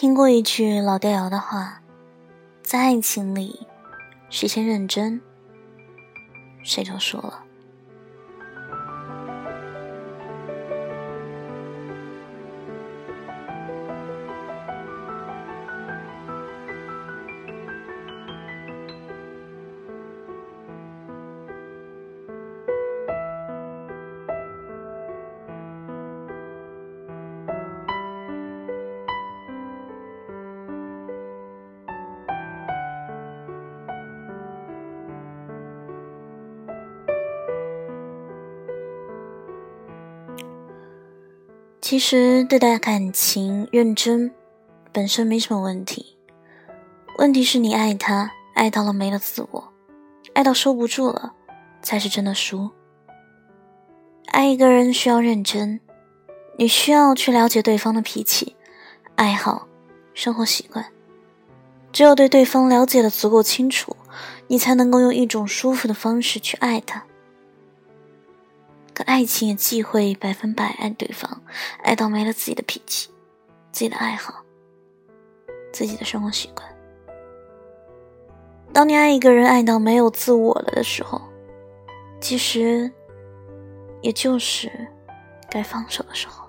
听过一句老掉牙的话，在爱情里，谁先认真，谁就输了。其实对待感情认真，本身没什么问题。问题是你爱他，爱到了没了自我，爱到收不住了，才是真的输。爱一个人需要认真，你需要去了解对方的脾气、爱好、生活习惯。只有对对方了解的足够清楚，你才能够用一种舒服的方式去爱他。爱情也忌讳百分百爱对方，爱到没了自己的脾气、自己的爱好、自己的生活习惯。当你爱一个人爱到没有自我了的时候，其实也就是该放手的时候。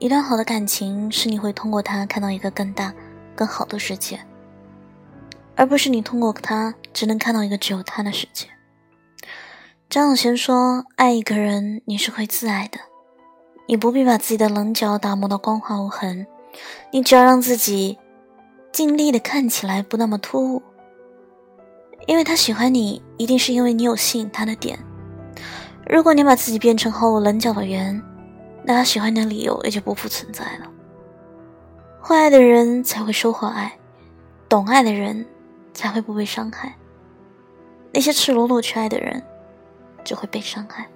一段好的感情是你会通过它看到一个更大、更好的世界，而不是你通过它只能看到一个只有他的世界。张小娴说：“爱一个人，你是会自爱的，你不必把自己的棱角打磨到光滑无痕，你只要让自己尽力的看起来不那么突兀。因为他喜欢你，一定是因为你有吸引他的点。如果你把自己变成毫无棱角的圆。”那他喜欢你的理由也就不复存在了。会爱的人才会收获爱，懂爱的人才会不被伤害。那些赤裸裸去爱的人，只会被伤害。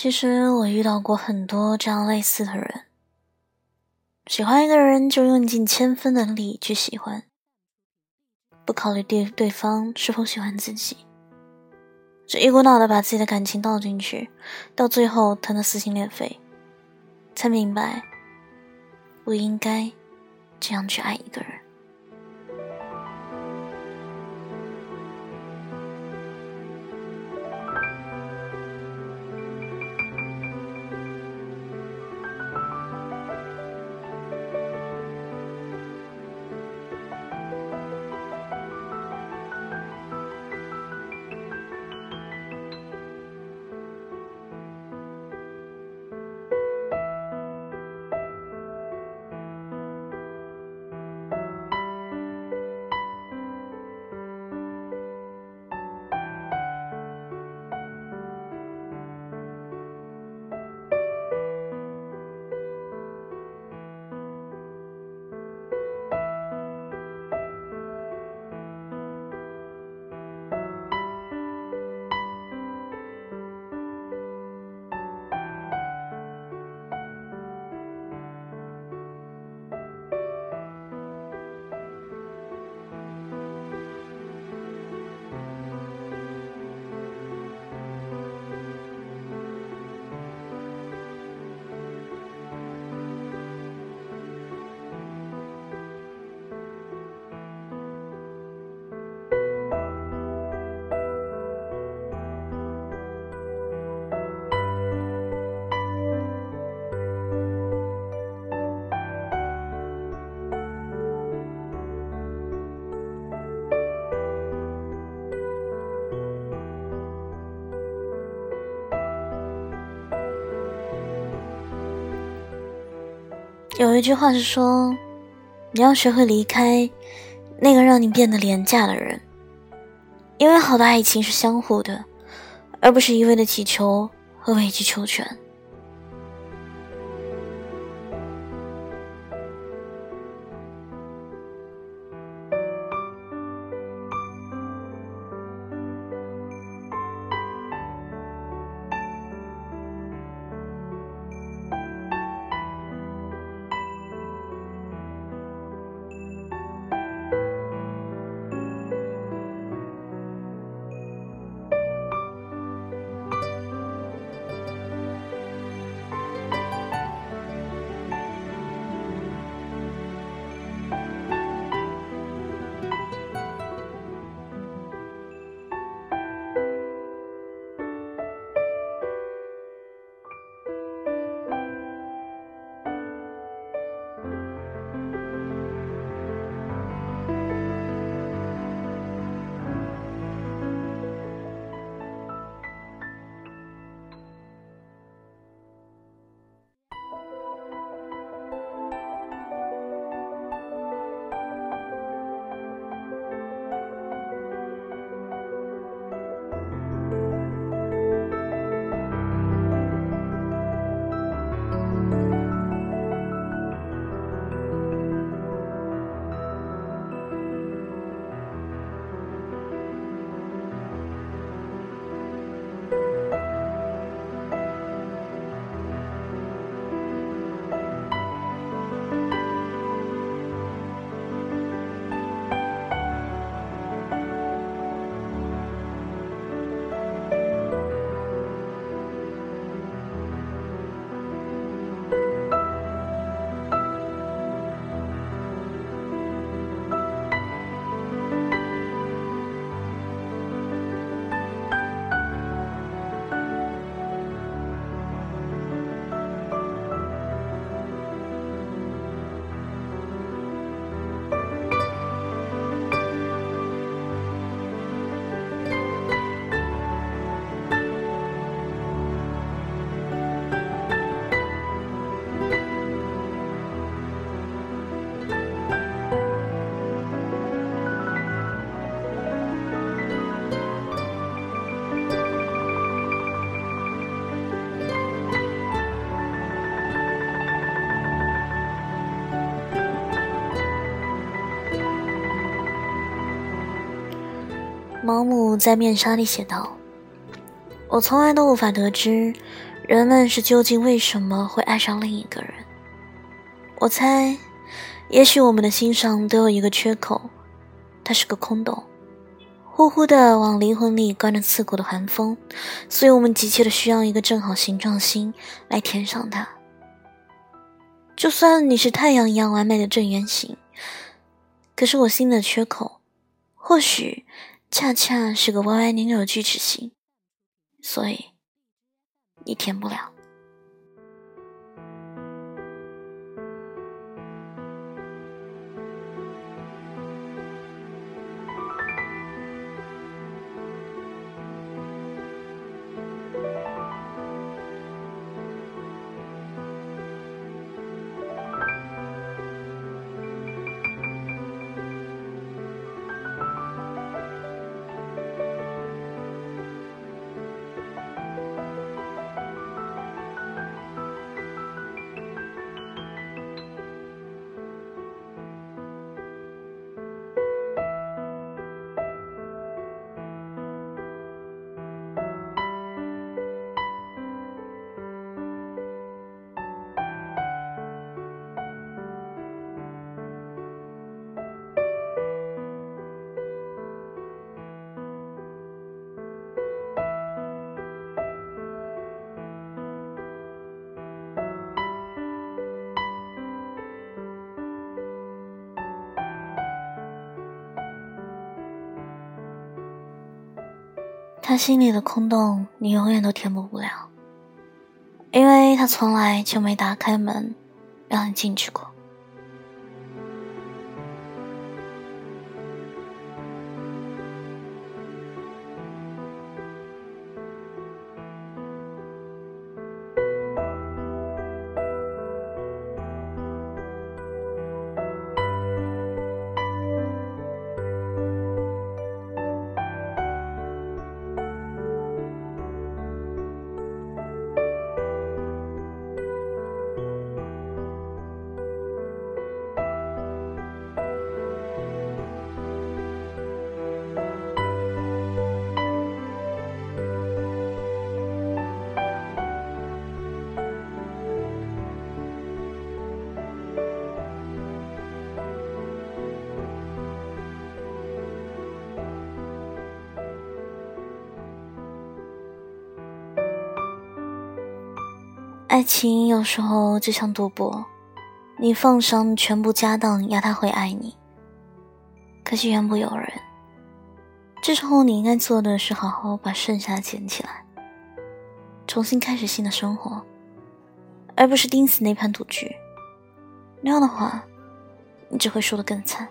其实我遇到过很多这样类似的人，喜欢一个人就用尽千分的力去喜欢，不考虑对对方是否喜欢自己，只一股脑的把自己的感情倒进去，到最后疼得撕心裂肺，才明白不应该这样去爱一个人。有一句话是说，你要学会离开那个让你变得廉价的人，因为好的爱情是相互的，而不是一味的乞求和委曲求全。毛姆在《面纱》里写道：“我从来都无法得知人们是究竟为什么会爱上另一个人，我猜，也许我们的心上都有一个缺口，它是个空洞，呼呼的往灵魂里灌着刺骨的寒风，所以我们急切的需要一个正好形状心来填上它。就算你是太阳一样完美的正圆形，可是我心的缺口，或许恰恰是个歪歪扭扭的锯齿形，所以你填不了。他心里的空洞，你永远都填补不了，因为他从来就没打开门，让你进去过。爱情有时候就像赌博，你放上全部家当压他会爱你，可惜缘不由人。这时候你应该做的是好好把剩下的捡起来，重新开始新的生活，而不是盯死那盘赌局。那样的话，你只会输得更惨。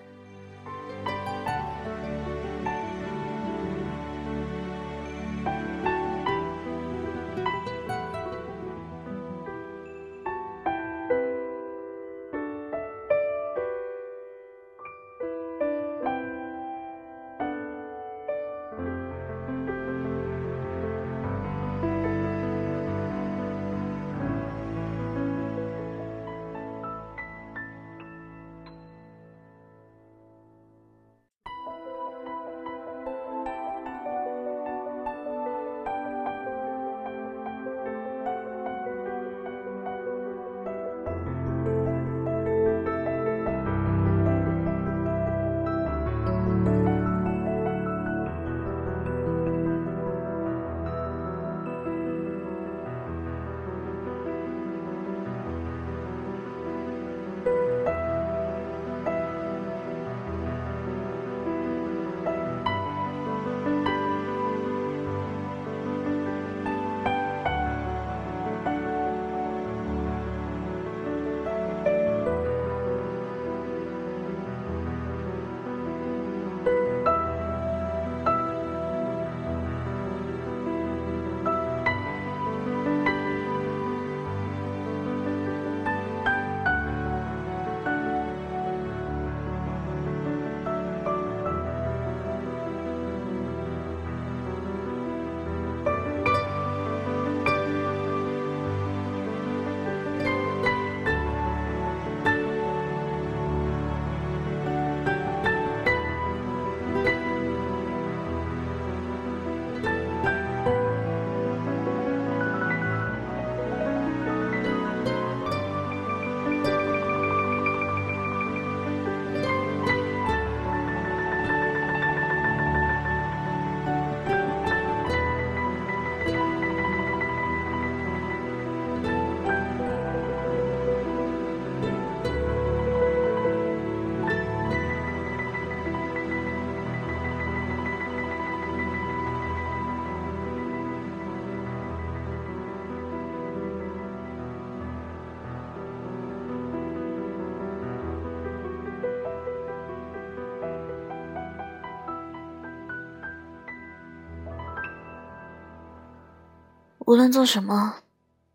无论做什么，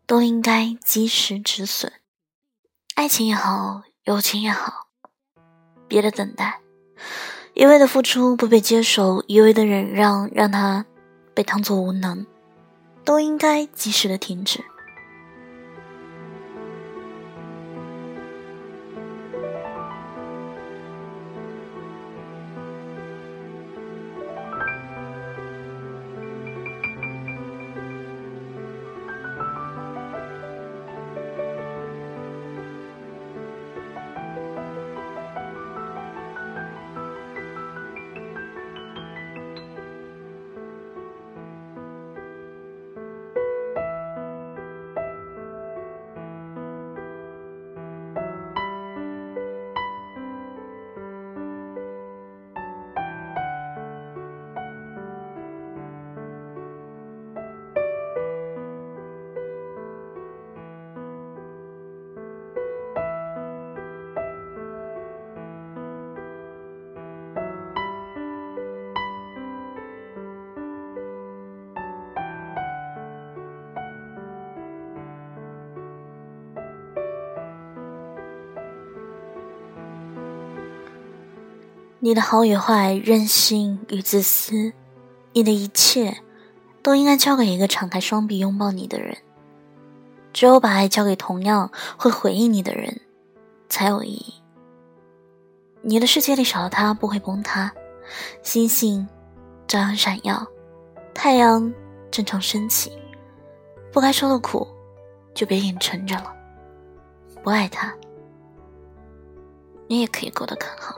都应该及时止损。爱情也好，友情也好，别的等待，一味的付出不被接受，一味的忍让，让他被当作无能，都应该及时的停止。你的好与坏，任性与自私，你的一切，都应该交给一个敞开双臂拥抱你的人。只有把爱交给同样会回应你的人，才有意义。你的世界里少了他不会崩塌，星星照样闪耀，太阳正常升起。不该受的苦，就别硬撑着了。不爱他，你也可以过得更好。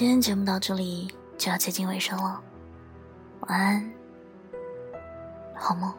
今天节目到这里就要接近尾声了，晚安，好梦。